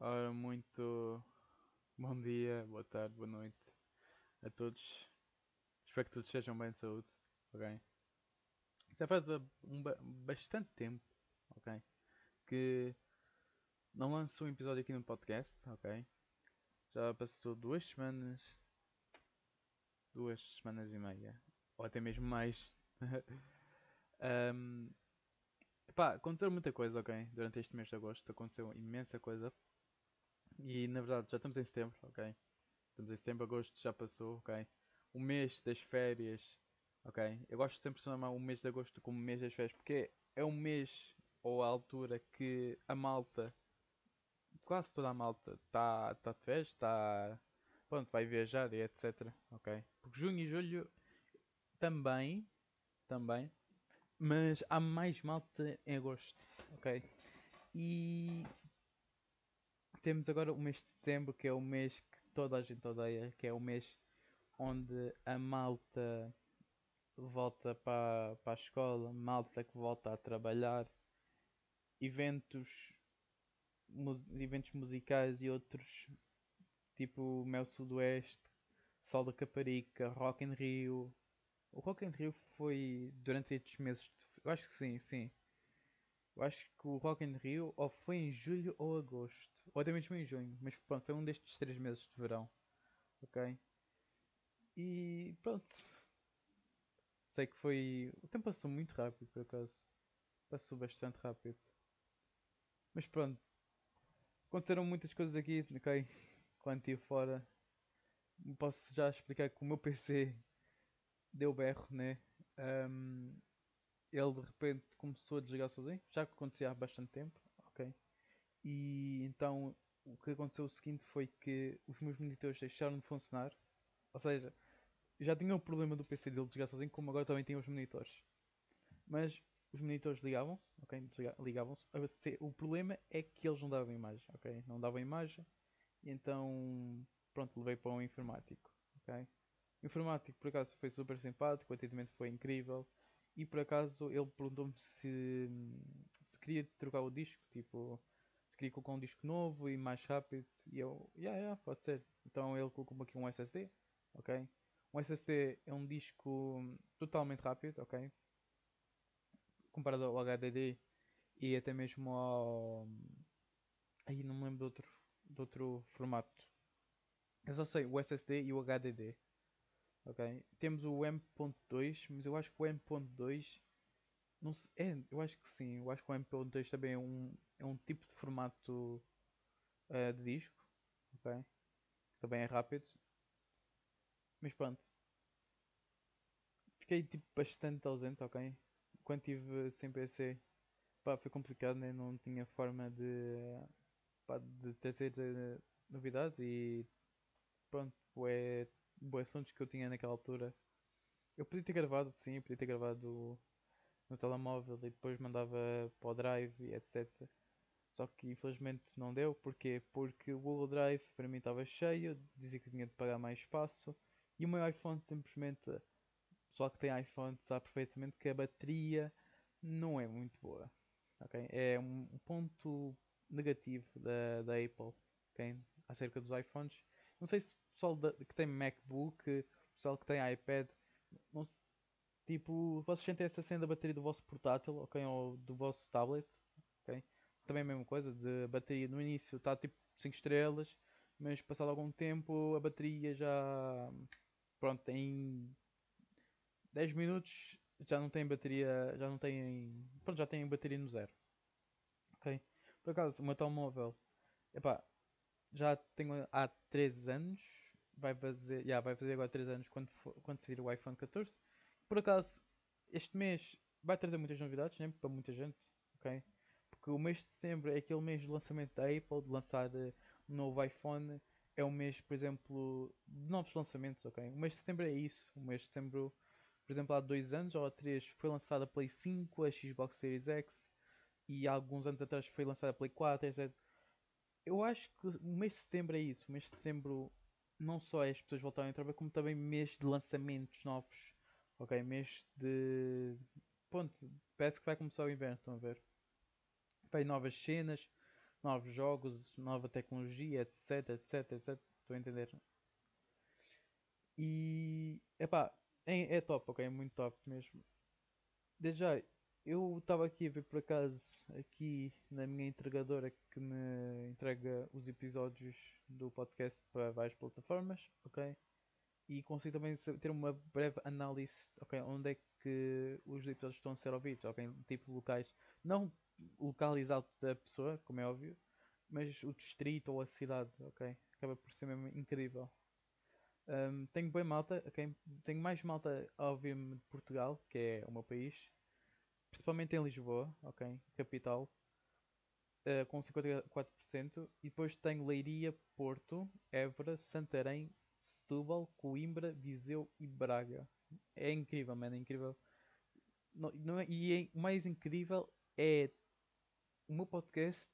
Ora, muito bom dia, boa tarde, boa noite a todos. Espero que todos estejam bem de saúde, ok? Já faz uh, um, ba- bastante tempo, ok? Que não lanço um episódio aqui no podcast, ok? Já passou duas semanas, duas semanas e meia, ou até mesmo mais. um, pá, aconteceu muita coisa, ok? Durante este mês de agosto aconteceu imensa coisa. E na verdade já estamos em setembro, ok? Estamos em setembro, agosto já passou, ok? O mês das férias, ok? Eu gosto sempre de chamar o mês de agosto como mês das férias porque é um mês ou a altura que a malta, quase toda a malta, está tá de férias, está. Pronto, vai viajar e etc, ok? Porque junho e julho também, também, mas há mais malta em agosto, ok? E temos agora o mês de setembro, que é o mês que toda a gente odeia, que é o mês onde a malta volta para, para a escola, malta que volta a trabalhar, eventos, mus- eventos musicais e outros, tipo Mel Sudoeste, Sol da Caparica, Rock in Rio. O Rock in Rio foi durante estes meses, de- eu acho que sim, sim. Eu acho que o Rock in Rio ou foi em julho ou agosto, ou até mesmo em junho, mas pronto, foi um destes três meses de verão, ok? E pronto, sei que foi. O tempo passou muito rápido por acaso, passou bastante rápido, mas pronto, aconteceram muitas coisas aqui, ok? Quando estive fora, posso já explicar que o meu PC deu berro, né? Ahm, ele de repente começou a desligar sozinho, já que acontecia há bastante tempo? E então o que aconteceu o seguinte foi que os meus monitores deixaram de funcionar. Ou seja, já tinha o problema do PC dele desligar sozinho, como agora também tinha os monitores. Mas os monitores ligavam-se, ok? Ligavam-se. O problema é que eles não davam imagem, ok? Não davam imagem. E então, pronto, levei para um informático, ok? O informático, por acaso, foi super simpático, o atendimento foi incrível. E por acaso ele perguntou-me se, se queria trocar o disco, tipo, queria colocar um disco novo e mais rápido. E eu, yeah, yeah, pode ser. Então ele colocou-me aqui um SSD, ok? Um SSD é um disco totalmente rápido, ok? Comparado ao HDD e até mesmo ao. Aí não me lembro de outro, de outro formato. Eu só sei o SSD e o HDD, ok? Temos o M.2, mas eu acho que o M.2 não sei, é, eu acho que sim. Eu acho que o MP2 também é um, é um tipo de formato eh, de disco, ok? Também é rápido. Mas pronto, fiquei tipo bastante ausente, ok? Quando estive sem PC, pá, foi complicado, né? Não tinha forma de, pá, de trazer eh, novidades e pronto, bué, bué assuntos que eu tinha naquela altura. Eu podia ter gravado, sim, eu podia ter gravado no telemóvel e depois mandava para o Drive e etc. Só que infelizmente não deu. Porquê? Porque o Google Drive para mim estava cheio, dizia que tinha de pagar mais espaço e o meu iPhone simplesmente, o pessoal que tem iPhone sabe perfeitamente que a bateria não é muito boa. ok? É um ponto negativo da, da Apple ok? acerca dos iPhones. Não sei se o pessoal da- que tem MacBook, o pessoal que tem iPad, não se- tipo, vocês sentem essa cena da bateria do vosso portátil ok? ou do vosso tablet. ok? também a mesma coisa, de bateria no início está tipo 5 estrelas, mas passado algum tempo a bateria já pronto, tem 10 minutos já não tem bateria, já não tem, pronto, já tem bateria no zero. Ok? Por acaso, o meu telemóvel, epá, já tenho há 3 anos, vai fazer, já, vai fazer agora 3 anos quando, for- quando sair o iPhone 14. Por acaso, este mês vai trazer muitas novidades, né? Para muita gente, ok? Porque o mês de setembro é aquele mês de lançamento da Apple, de lançar eh, um novo iPhone. É um mês, por exemplo, de novos lançamentos, ok? O mês de setembro é isso. O mês de setembro, por exemplo, há dois anos ou há três foi lançada a Play 5, a Xbox Series X e há alguns anos atrás foi lançada a Play 4, etc. Eu acho que o mês de setembro é isso. O mês de setembro não só é as pessoas voltarem a trabalhar, como também mês de lançamentos novos. Ok, mês de. Ponto, parece que vai começar o inverno, estão a ver? Vai novas cenas, novos jogos, nova tecnologia, etc, etc, etc. Estou a entender? E, epá, é, é top, ok? É muito top mesmo. Desde já, eu estava aqui a ver por acaso, aqui na minha entregadora que me entrega os episódios do podcast para várias plataformas, ok? E consigo também ter uma breve análise, ok? Onde é que os episódios estão a ser ouvidos, ok? Tipo locais, não localizado da pessoa, como é óbvio, mas o distrito ou a cidade, ok? Acaba por ser mesmo incrível. Um, tenho bem malta, okay? tenho mais malta a ouvir-me de Portugal, que é o meu país, principalmente em Lisboa, ok? Capital, uh, com 54%, e depois tenho Leiria, Porto, Évora, Santarém, Setúbal, Coimbra, Viseu e Braga. É incrível, mano, é incrível. Não, não é, e é, o mais incrível é o meu podcast.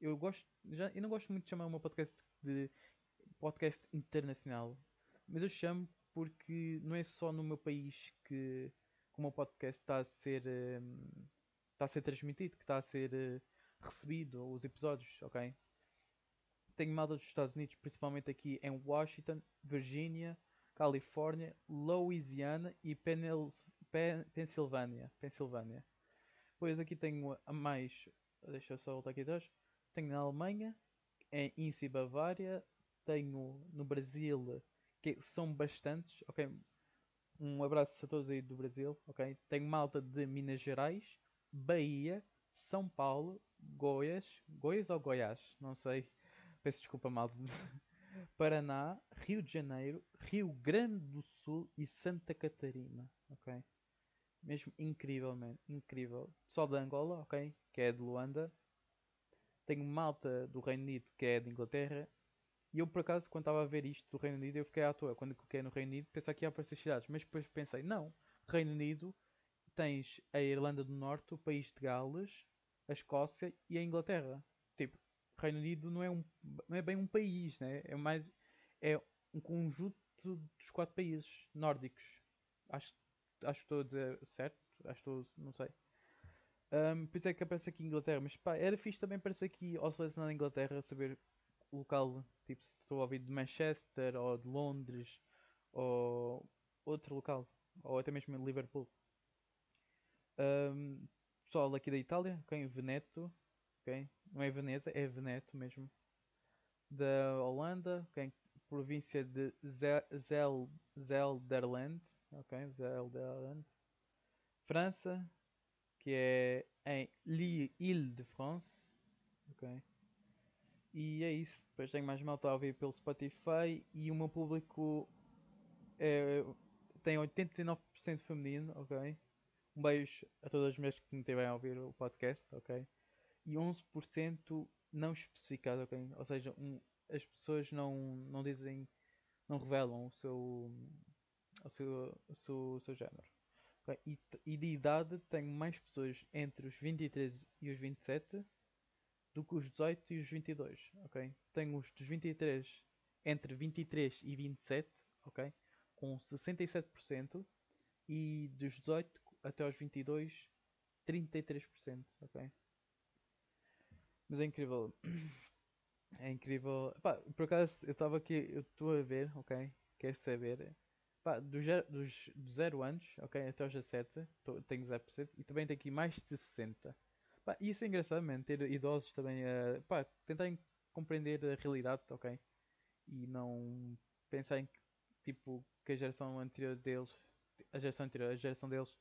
Eu gosto, já, eu não gosto muito de chamar o meu podcast de podcast internacional, mas eu chamo porque não é só no meu país que, que o meu podcast está a ser um, está a ser transmitido, que está a ser uh, recebido os episódios, ok? Tenho malta dos Estados Unidos, principalmente aqui em Washington, Virgínia, Califórnia, Louisiana e Pen Pensilvânia. Pensilvânia. Depois aqui tenho a mais, deixa eu só voltar aqui atrás. Tenho na Alemanha, em Inci Bavária, tenho no Brasil, que são bastantes, ok? Um abraço a todos aí do Brasil, ok? Tenho malta de Minas Gerais, Bahia, São Paulo, Goiás, Goiás ou Goiás, não sei, peço desculpa malta, Paraná, Rio de Janeiro, Rio Grande do Sul e Santa Catarina, ok? Mesmo incrível, man, incrível. Só de Angola, ok? Que é de Luanda. Tenho malta do Reino Unido, que é de Inglaterra. E eu, por acaso, quando estava a ver isto do Reino Unido, eu fiquei à toa. Quando cliquei no Reino Unido, pensei que ia aparecer cidades. Mas depois pensei, não. Reino Unido, tens a Irlanda do Norte, o país de Gales, a Escócia e a Inglaterra. Tipo, Reino Unido não é, um, não é bem um país, né? É mais... É um conjunto dos quatro países nórdicos. Acho, acho que estou a dizer certo. Acho que estou... Não sei. Um, por isso é que aparece aqui Inglaterra. Mas pá, era fixe também aparecer aqui ao selecionar a Inglaterra, saber o local, tipo se estou a ouvir de Manchester ou de Londres ou outro local, ou até mesmo de Liverpool. Um, pessoal aqui da Itália, ok? Veneto, ok? Não é Veneza, é Veneto mesmo. Da Holanda, ok? Província de Zel Zelderland, ok? Zelderland. França, que é em Ile-de-France, ok? E é isso. Depois tenho mais malta a ouvir pelo Spotify e o meu público é, tem 89% feminino, ok? Um beijo a todas as mulheres que me estiverem a ouvir o podcast, ok? E 11% não especificado, ok? Ou seja, um, as pessoas não, não dizem, não revelam o seu, o seu, o seu, o seu género. Okay? E, e de idade tenho mais pessoas entre os 23 e os 27 do que os 18 e os 22, ok? Tenho os dos 23 entre 23 e 27, ok? Com 67% e dos 18 até aos 22, 33%, ok? Mas é incrível. É incrível. Pá, por acaso eu estava aqui, eu estou a ver, ok? Queres saber? Pá, dos, dos, dos 0 anos, ok? Até aos 17, tô, tenho 0% e também tenho aqui mais de 60. Pá, isso é engraçado, man, ter idosos também a pá, tentarem compreender a realidade, ok? E não pensar em tipo, que a geração anterior deles, a geração anterior, a geração deles,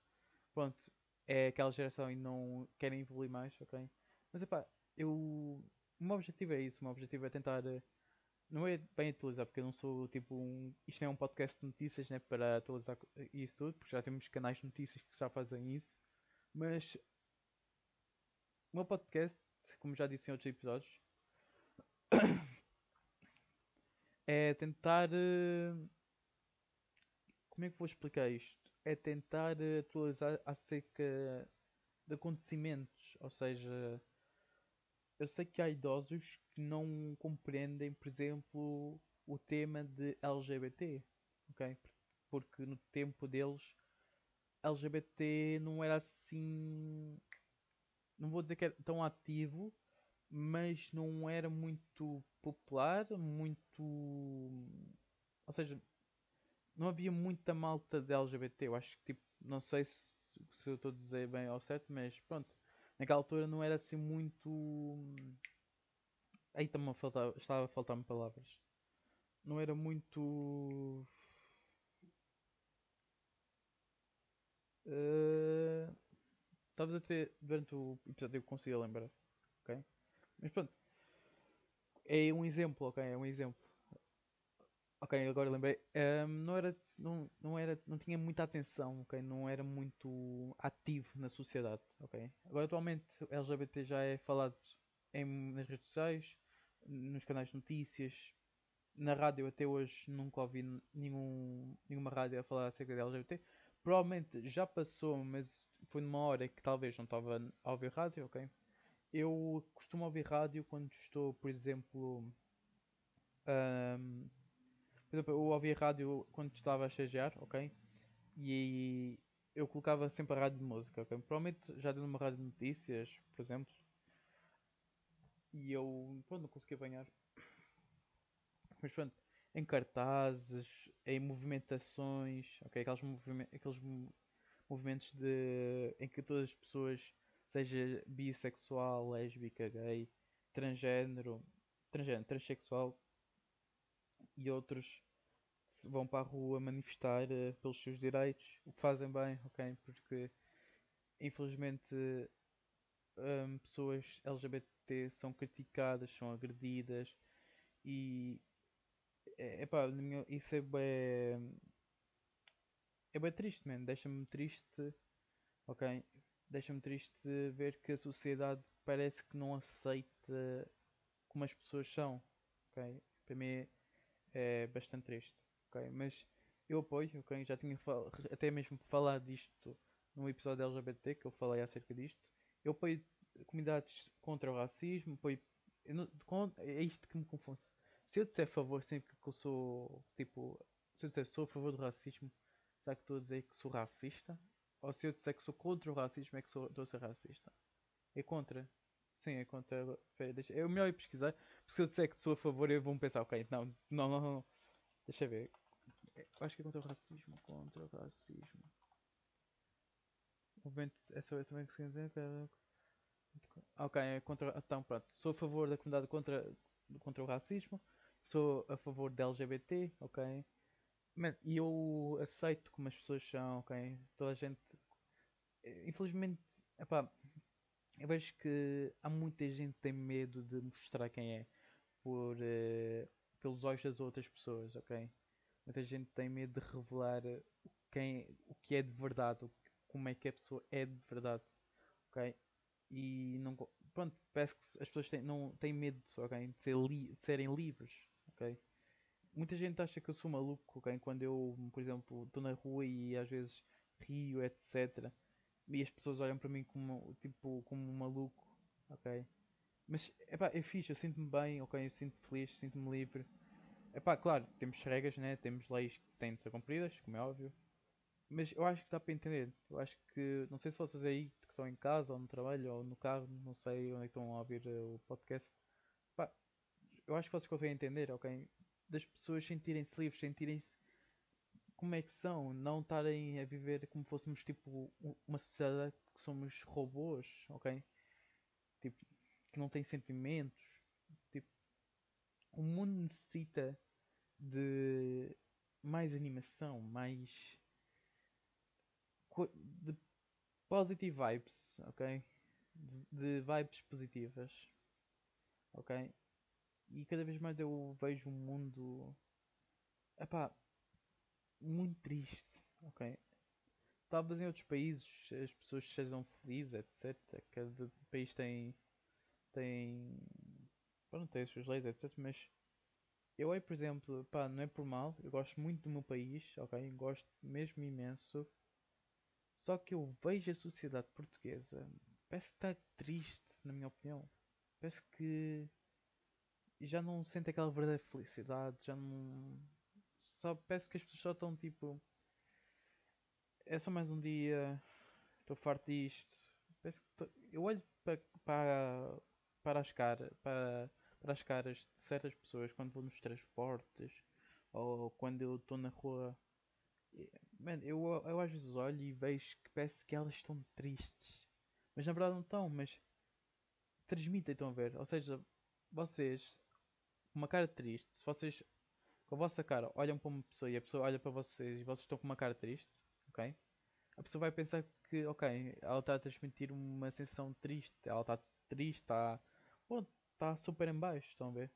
pronto, é aquela geração e não querem evoluir mais, ok? Mas pá, eu. O meu objetivo é isso, o meu objetivo é tentar. Não é bem atualizar, porque eu não sou tipo um. Isto não é um podcast de notícias né, para atualizar isso tudo, porque já temos canais de notícias que já fazem isso. Mas o meu podcast, como já disse em outros episódios, é tentar. Eh, como é que vou explicar isto? É tentar eh, atualizar acerca de acontecimentos. Ou seja, eu sei que há idosos que não compreendem, por exemplo, o tema de LGBT. Ok? Porque no tempo deles, LGBT não era assim não vou dizer que é tão ativo, mas não era muito popular, muito. Ou seja, não havia muita malta de LGBT. Eu acho que, tipo, não sei se, se eu estou a dizer bem ao certo, mas pronto. Naquela altura não era assim muito. Aí estava a faltar, estava a faltar-me palavras. Não era muito. Uh... Talvez até durante o episódio eu consiga lembrar. Ok? Mas pronto. É um exemplo, ok? É um exemplo. Ok, agora lembrei. Um, não era, não, não era, não tinha muita atenção, ok? Não era muito ativo na sociedade, ok? Agora atualmente LGBT já é falado em, nas redes sociais, nos canais de notícias, na rádio até hoje nunca ouvi nenhum, nenhuma rádio a falar acerca de LGBT. Provavelmente já passou, mas foi numa hora que talvez não estava a ouvir rádio, ok? Eu costumo ouvir rádio quando estou, por exemplo. Um, por exemplo, eu ouvia rádio quando estava a estagiar, ok? E eu colocava sempre a rádio de música, ok? Provavelmente já deu numa rádio de notícias, por exemplo. E eu, pronto, não conseguia banhar. Mas pronto, em cartazes, em movimentações, ok? Aqueles, movime aqueles movimentos de, em que todas as pessoas, seja bissexual, lésbica, gay, transgênero, transgênero, transexual e outros vão para a rua manifestar uh, pelos seus direitos, o que fazem bem, ok? Porque infelizmente um, pessoas LGBT são criticadas, são agredidas e é, epá, isso é bem é bem triste, man. Deixa-me triste, ok? Deixa-me triste ver que a sociedade parece que não aceita como as pessoas são, ok? Para mim é, é bastante triste, Mas eu apoio, ok? Já tinha até mesmo falado disto num episódio LGBT que eu falei acerca disto. Eu apoio comunidades contra o racismo, apoio. Não, é isto que me confunde. Se eu disser a favor sempre que eu sou tipo. Se eu disser sou a favor do racismo, será que estou a dizer que sou racista? Ou se eu disser que sou contra o racismo, é que sou, estou a ser racista? É contra. Sim, é contra. deixa, é o melhor ir pesquisar. Porque se eu disser que sou a favor, eu vou pensar, ok, não, não, não, não. Deixa ver. Acho que é contra o racismo. Contra o racismo. Movimento. Essa eu também consegui dizer. Ok, é contra. Então, pronto. Sou a favor da comunidade contra, contra o racismo. Sou a favor da LGBT, ok? E eu aceito como as pessoas são, ok? Toda a gente. Infelizmente, epá, eu vejo que há muita gente que tem medo de mostrar quem é por, uh, pelos olhos das outras pessoas, ok? Muita gente tem medo de revelar quem, o que é de verdade, como é que a pessoa é de verdade, ok? E não, pronto, parece que as pessoas têm, não, têm medo okay, de, ser li, de serem livres, ok? Muita gente acha que eu sou maluco, ok? Quando eu, por exemplo, estou na rua e às vezes rio, etc. E as pessoas olham para mim como, tipo, como um maluco, ok? Mas, epá, é fixe, eu sinto-me bem, ok? Eu sinto-me feliz, sinto-me livre. Epá, claro, temos regras, né? Temos leis que têm de ser cumpridas, como é óbvio. Mas eu acho que dá para entender. Eu acho que, não sei se vocês aí que estão em casa, ou no trabalho, ou no carro, não sei onde é estão a ouvir uh, o podcast. Eu acho que vocês conseguem entender, ok? das pessoas sentirem-se livres, sentirem-se como é que são, não estarem a viver como fôssemos tipo uma sociedade que somos robôs, ok? Tipo, que não tem sentimentos. Tipo, o mundo necessita de mais animação, mais de positive vibes, ok? De, vibes positivas, ok? E cada vez mais eu vejo um mundo. Epá, muito triste, ok? Talvez em outros países as pessoas sejam felizes, etc. Cada país tem. tem. Pronto, tem as suas leis, etc. Mas eu aí, por exemplo, pá, não é por mal, eu gosto muito do meu país, ok? Gosto mesmo imenso. Só que eu vejo a sociedade portuguesa, parece que está triste, na minha opinião. Parece que já não sente aquela verdadeira felicidade, já não. Só parece que as pessoas só estão tipo. É só mais um dia, estou farto disto. Parece que tô... eu olho para, para para as, cara, para, para as caras de certas pessoas quando vou nos transportes ou quando eu estou na rua. Man, eu, eu às vezes olho e vejo que parece que elas estão tristes. Mas na verdade não estão, mas transmitem, estão a ver? Ou seja, vocês, com uma cara triste, se vocês com a vossa cara olham para uma pessoa e a pessoa olha para vocês e vocês estão com uma cara triste, ok? A pessoa vai pensar que, ok, ela está a transmitir uma sensação triste, ela está triste, está está super em baixo, estão a ver?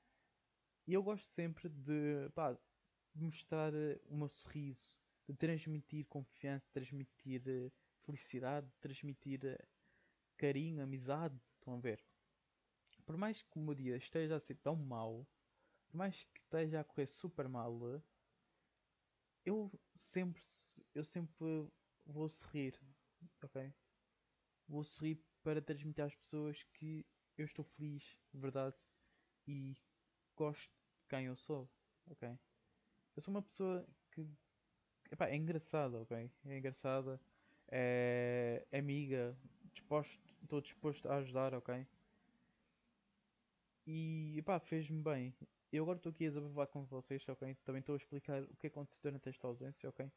E eu gosto sempre de, pá, mostrar o meu sorriso, de transmitir confiança, transmitir eh, felicidade, de transmitir eh, carinho, amizade, estão a ver? Por mais que o meu dia esteja a ser tão mau, por mais que esteja a correr super mal, eu sempre, eu sempre vou sorrir, ok? Vou sorrir para transmitir às pessoas que eu estou feliz, de verdade, e gosto de quem eu sou, ok? Eu sou uma pessoa que epá, é engraçada, ok? É engraçada, é, amiga, disposto, estou disposto a ajudar, ok? E pá, fez-me bem. Eu agora estou aqui a desabafar com vocês, ok? Também estou a explicar o que aconteceu durante esta ausência, ok?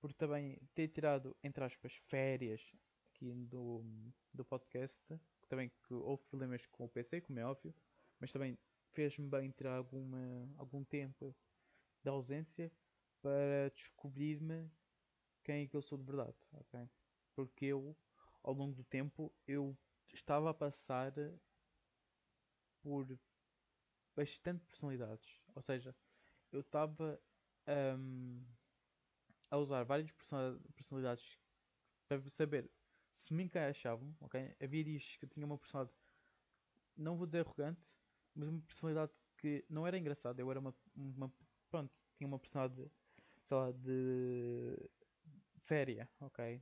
Porque também ter tirado, entre aspas, férias aqui do, do podcast, também que houve problemas com o PC, como é óbvio, mas também fez-me bem tirar alguma, algum tempo de ausência para descobrir-me quem é que eu sou de verdade, ok? Porque eu, ao longo do tempo, eu estava a passar por bastante personalidades. Ou seja, eu estava um, a usar várias personalidades para saber se me encaixavam, ok? Havia dias que eu tinha uma personalidade, não vou dizer arrogante, mas uma personalidade que não era engraçada. Eu era uma, uma pronto, tinha uma personalidade, sei lá, de séria, ok?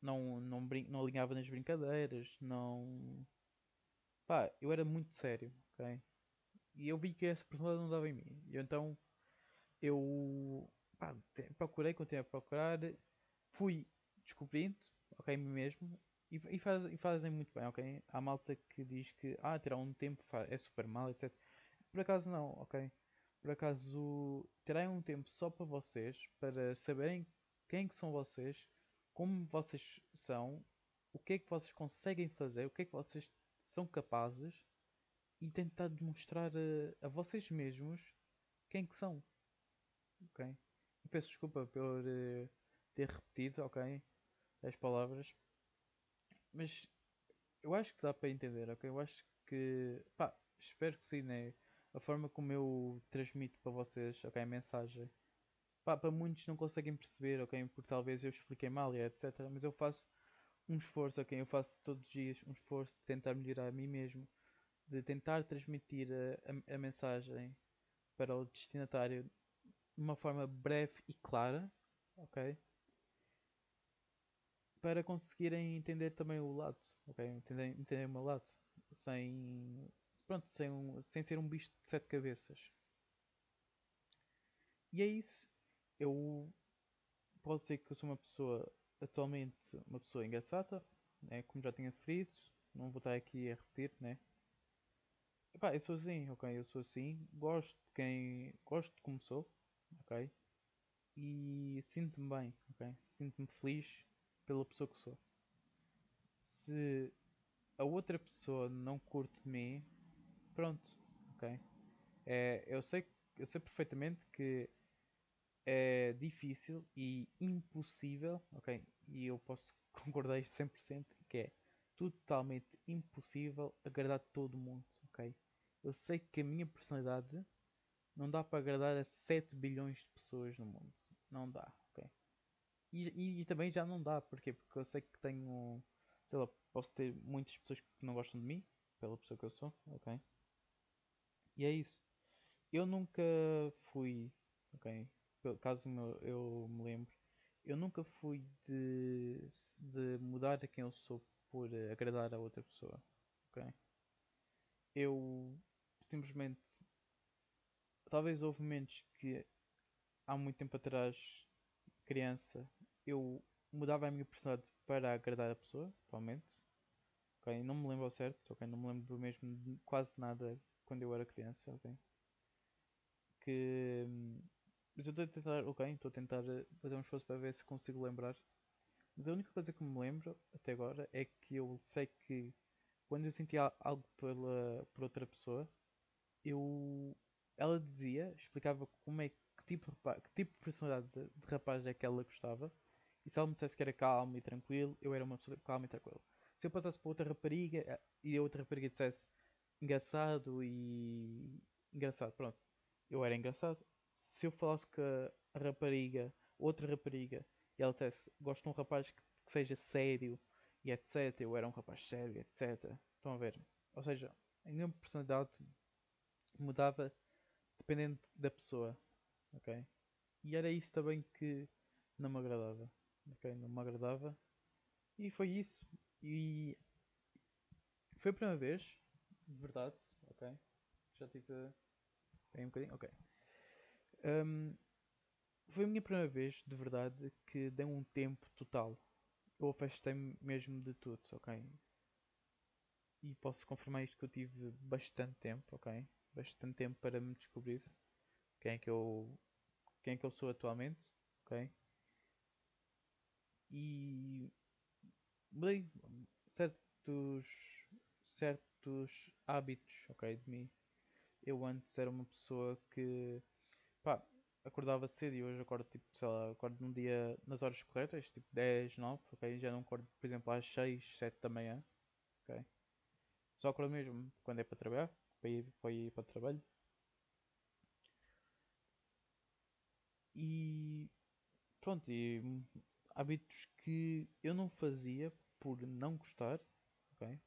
Não, não, brin não alinhava nas brincadeiras, não. Pá, eu era muito sério, ok? E eu vi que essa personalidade não dava em mim. E então eu pá, procurei, continuei a procurar, fui descobrindo, ok, mesmo, e, e, faz, e fazem muito bem, ok? Há malta que diz que ah, tirar um tempo é super mal, etc. Por acaso não, ok? Por acaso terem um tempo só para vocês, para saberem quem que são vocês, como vocês são, o que é que vocês conseguem fazer, o que é que vocês são capazes e tentar demonstrar a, a vocês mesmos quem que são. Ok? Peço desculpa por uh, ter repetido, ok? As palavras. Mas eu acho que dá para entender, ok? Eu acho que. pá, espero que sim, né? A forma como eu transmito para vocês, ok? A mensagem. Pá, para muitos não conseguem perceber, ok? Porque talvez eu expliquei mal e etc. Mas eu faço um esforço, ok? Eu faço todos os dias um esforço de tentar melhorar a mim mesmo de tentar transmitir a, a, a mensagem para o destinatário de uma forma breve e clara, ok? Para conseguirem entender também o lado, ok? Entender, entender o meu lado, sem, pronto, sem, um, sem ser um bicho de sete cabeças. E é isso. Eu posso dizer que eu sou uma pessoa, atualmente, uma pessoa engraçada, né? como já tinha referido, não vou estar aqui a repetir, né? Epá, eu sou assim, ok? Eu sou assim, gosto de quem. gosto de como sou, ok? E sinto-me bem, ok? Sinto-me feliz pela pessoa que sou. Se a outra pessoa não curte de mim, pronto, ok? É, eu, sei, eu sei perfeitamente que é difícil e impossível, ok? E eu posso concordar isto 100% que é totalmente impossível agradar todo mundo, ok? eu sei que a minha personalidade não dá para agradar a 7 bilhões de pessoas no mundo. Não dá? E, e, também já não dá, porquê? Porque eu sei que tenho, sei lá, posso ter muitas pessoas que não gostam de mim, pela pessoa que eu sou, ok? E é isso. Eu nunca fui, ok? Caso eu me lembre, eu nunca fui de, de mudar a quem eu sou por agradar a outra pessoa, ok? Eu simplesmente. Talvez houve momentos que há muito tempo atrás, criança, eu mudava a minha personalidade para agradar a pessoa, provavelmente. ok? Não me lembro ao certo, ok? Não me lembro mesmo de quase nada quando eu era criança, ok? Que. Mas eu estou a tentar, ok? Estou a tentar eh, fazer um esforço para ver se consigo lembrar. Mas a única coisa que me lembro até agora é que eu sei que quando eu sentia algo pela, por outra pessoa, eu. Ela dizia, explicava como é que tipo que tipo de personalidade de, de rapaz é que ela gostava. E se ela me dissesse que era calmo e tranquilo, eu era uma pessoa calma e tranquila. Se eu passasse para outra rapariga eh, e a outra rapariga dissesse engraçado e. engraçado, pronto. Eu era engraçado. Se eu falasse com a rapariga, outra rapariga, e ela dissesse gosto de um rapaz que, que seja sério e etc. Eu era um rapaz sério, etc. Estão a ver? Ou seja, a minha personalidade mudava dependendo da pessoa, ok? E era isso também que não me agradava, ok? Não me agradava. E foi isso. E foi a primeira vez, de verdade, ok? Já tive. Tem um bocadinho? Ok. Hum, foi a minha primeira vez, de verdade, que dei um tempo total. Eu afastei-me mesmo de tudo, ok? E posso confirmar isto que eu tive bastante tempo, ok? Bastante tempo para me descobrir quem é que eu, quem é que eu sou atualmente, ok? E mudei certos, certos hábitos, ok, de mim. Eu antes era uma pessoa que, pá, acordava cedo e hoje acordo, tipo, sei lá, acordo num dia nas horas corretas, tipo 10, 9, ok? Já não acordo, por exemplo, às 6, 7 da manhã, ok? Só acordo mesmo quando é para trabalhar, para ir para, ir para o trabalho. E pronto, e hábitos que eu não fazia por não gostar, ok?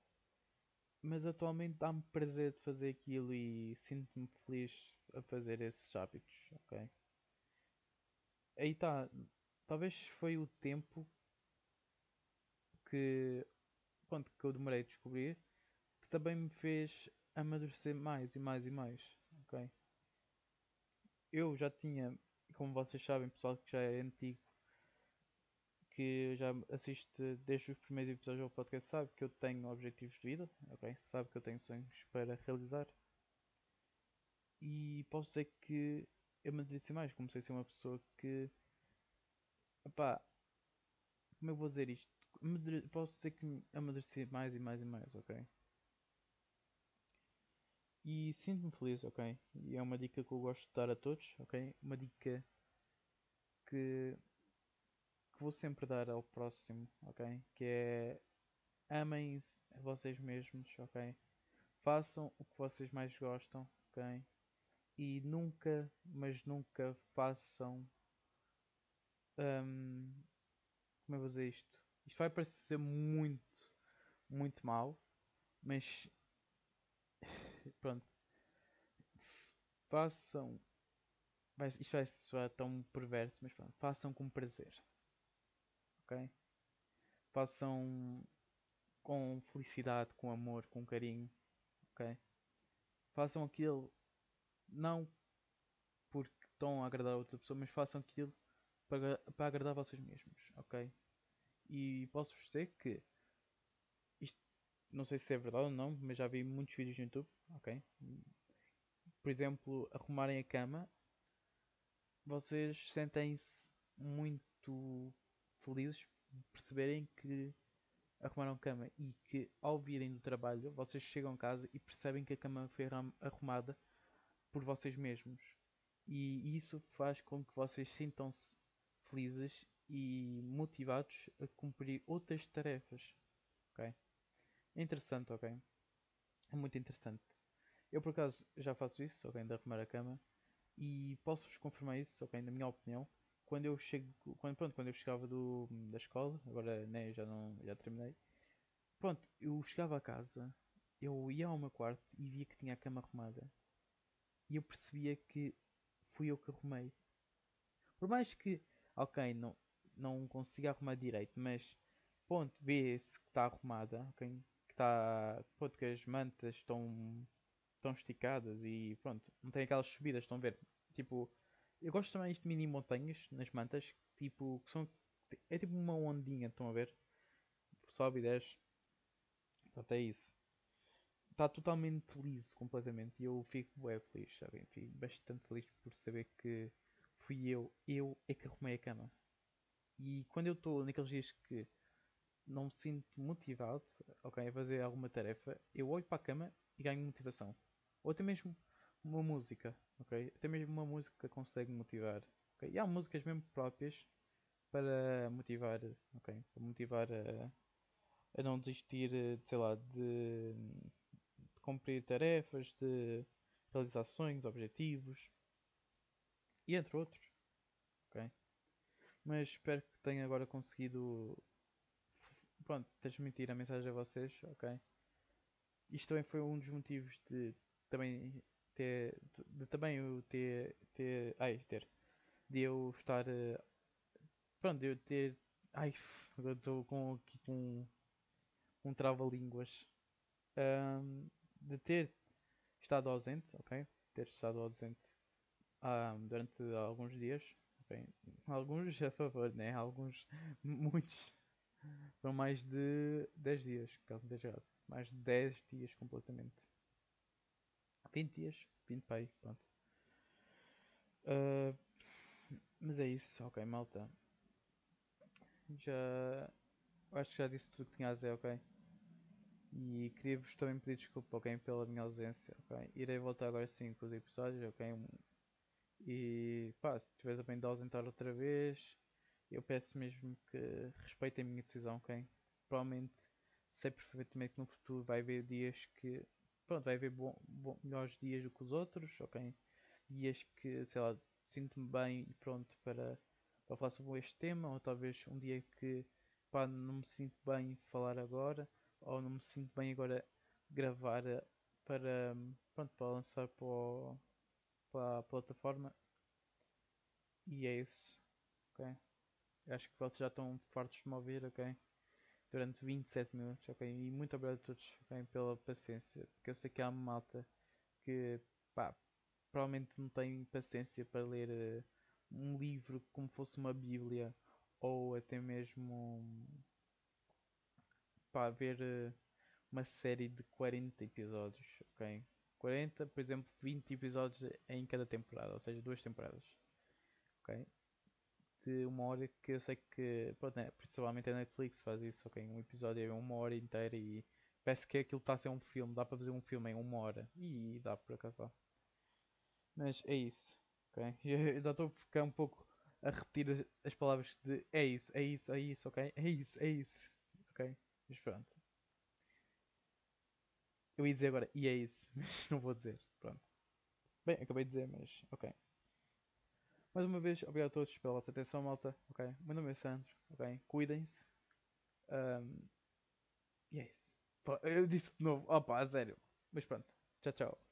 Mas atualmente dá-me prazer de fazer aquilo e sinto-me feliz a fazer esses hábitos, ok? Aí está, talvez foi o tempo que, pronto, que eu demorei a descobrir que também me fez amadurecer mais e mais e mais, ok? Eu já tinha, como vocês sabem, pessoal que já é antigo, que já assiste desde os primeiros episódios do podcast, sabe que eu tenho objetivos de vida, ok? Sabe que eu tenho sonhos para realizar. E posso dizer que eu amadureci mais, comecei a ser uma pessoa que, epá, como eu vou dizer isto? Posso dizer que amadureci mais e mais e mais, ok? E sinto-me feliz, ok? E é uma dica que eu gosto de dar a todos, ok? Uma dica que, que vou sempre dar ao próximo, ok? Que é amem vocês mesmos, ok? Façam o que vocês mais gostam, ok? E nunca, mas nunca façam. hum, como é que vou dizer isto? Isto vai parecer muito, muito mal, mas pronto. Façam. Isto vai soar tão perverso, mas pronto. Façam com prazer, ok? Façam com felicidade, com amor, com carinho, ok? Façam aquilo não porque estão a agradar a outra pessoa, mas façam aquilo para, para agradar vocês mesmos, ok? E posso-vos dizer que isto, não sei se é verdade ou não, mas já vi muitos vídeos no YouTube, ok? Por exemplo, arrumarem a cama, vocês sentem-se muito felizes perceberem que arrumaram cama e que ao virem do trabalho vocês chegam a casa e percebem que a cama foi arrum- arrumada por vocês mesmos. E isso faz com que vocês sintam-se felizes e motivados a cumprir outras tarefas. Ok? É interessante, ok? É muito interessante. Eu por acaso já faço isso, ok? De arrumar a cama. E posso-vos confirmar isso, ok? Na minha opinião. Quando eu chego. Quando, pronto, quando eu chegava do, da escola, agora né, já não já terminei. Pronto, eu chegava a casa, eu ia ao meu quarto e via que tinha a cama arrumada. E eu percebia que fui eu que arrumei. Por mais que, ok, não, não consiga arrumar direito, mas ponto, vê-se que está arrumada, ok? Que está, pronto, que as mantas estão, estão esticadas e pronto, não tem aquelas subidas, estão a ver? Tipo, eu gosto também de mini montanhas nas mantas, tipo, que são, é tipo uma ondinha, estão a ver? Sobe e desce. Pronto, é isso. Está totalmente liso, completamente. E eu fico bem feliz, sabem? Fico bastante feliz por saber que fui eu, eu é que arrumei a cama. E quando eu estou naqueles dias que não me sinto motivado okay, a fazer alguma tarefa, eu olho para a cama e ganho motivação. Ou até mesmo uma música, ok? Até mesmo uma música consegue motivar. Okay? E há músicas mesmo próprias para motivar, ok? Para motivar a, a não desistir, de, sei lá, de, de cumprir tarefas, de realizações, objetivos e entre outros, ok? Mas espero que tenha agora conseguido pronto, transmitir a mensagem a vocês, ok? Isto também foi um dos motivos de também ter, de, também eu ter, ter, ai, ter, de eu estar, uh, pronto, de eu ter, ai, agora estou com aqui com um trava-línguas, um, de ter estado ausente, ok? Ter estado ausente um, durante alguns dias, ok? Alguns a favor, né? Alguns, muitos foram mais de 10 dias, caso não errado. Mais de 10 dias completamente. 20 dias, 20 pai, pronto. Uh, mas é isso, ok, malta. Já. Acho que já disse tudo que tinha a dizer, ok? E queria-vos também pedir desculpa, ok? Pela minha ausência, ok? Irei voltar agora sim com os episódios, ok? E pá, se tiver também de ausentar outra vez, eu peço mesmo que respeitem a minha decisão, ok? Provavelmente sei perfeitamente que no futuro vai haver dias que. Pronto, vai haver bom, bom, melhores dias do que os outros, ok? Dias que, sei lá, sinto-me bem e pronto para, para falar sobre este tema, ou talvez um dia que pá, não me sinto bem falar agora, ou não me sinto bem agora gravar eh, para, pronto, para lançar para, o, para a plataforma. E é isso, ok? Acho que vocês já estão fartos de me ouvir, ok? Durante 27 minutos, ok? E muito obrigado a todos okay, pela paciência, porque eu sei que há uma malta que, pá, provavelmente não tem paciência para ler uh, um livro como fosse uma bíblia ou até mesmo para ver uh, uma série de 40 episódios, ok? 40, por exemplo, 20 episódios em cada temporada, ou seja, duas temporadas, ok? De uma hora que eu sei que, pronto, né, principalmente a Netflix faz isso, ok? Um episódio é uma hora inteira e parece que aquilo está a ser um filme, dá para fazer um filme em uma hora e dá por acaso. Mas é isso, ok? Eu já estou a ficar um pouco a repetir as palavras de é isso, é isso, é isso, ok? É isso, é isso, ok? Mas pronto. Eu ia dizer agora e é isso, mas não vou dizer, pronto. Bem, acabei de dizer, mas ok. Mais uma vez, obrigado a todos pela vossa atenção, malta. Ok? Meu nome é Sandro. Ok? Cuidem-se. Um, e é isso. Eu disse de novo. Opa, a sério. Mas pronto. Tchau, tchau.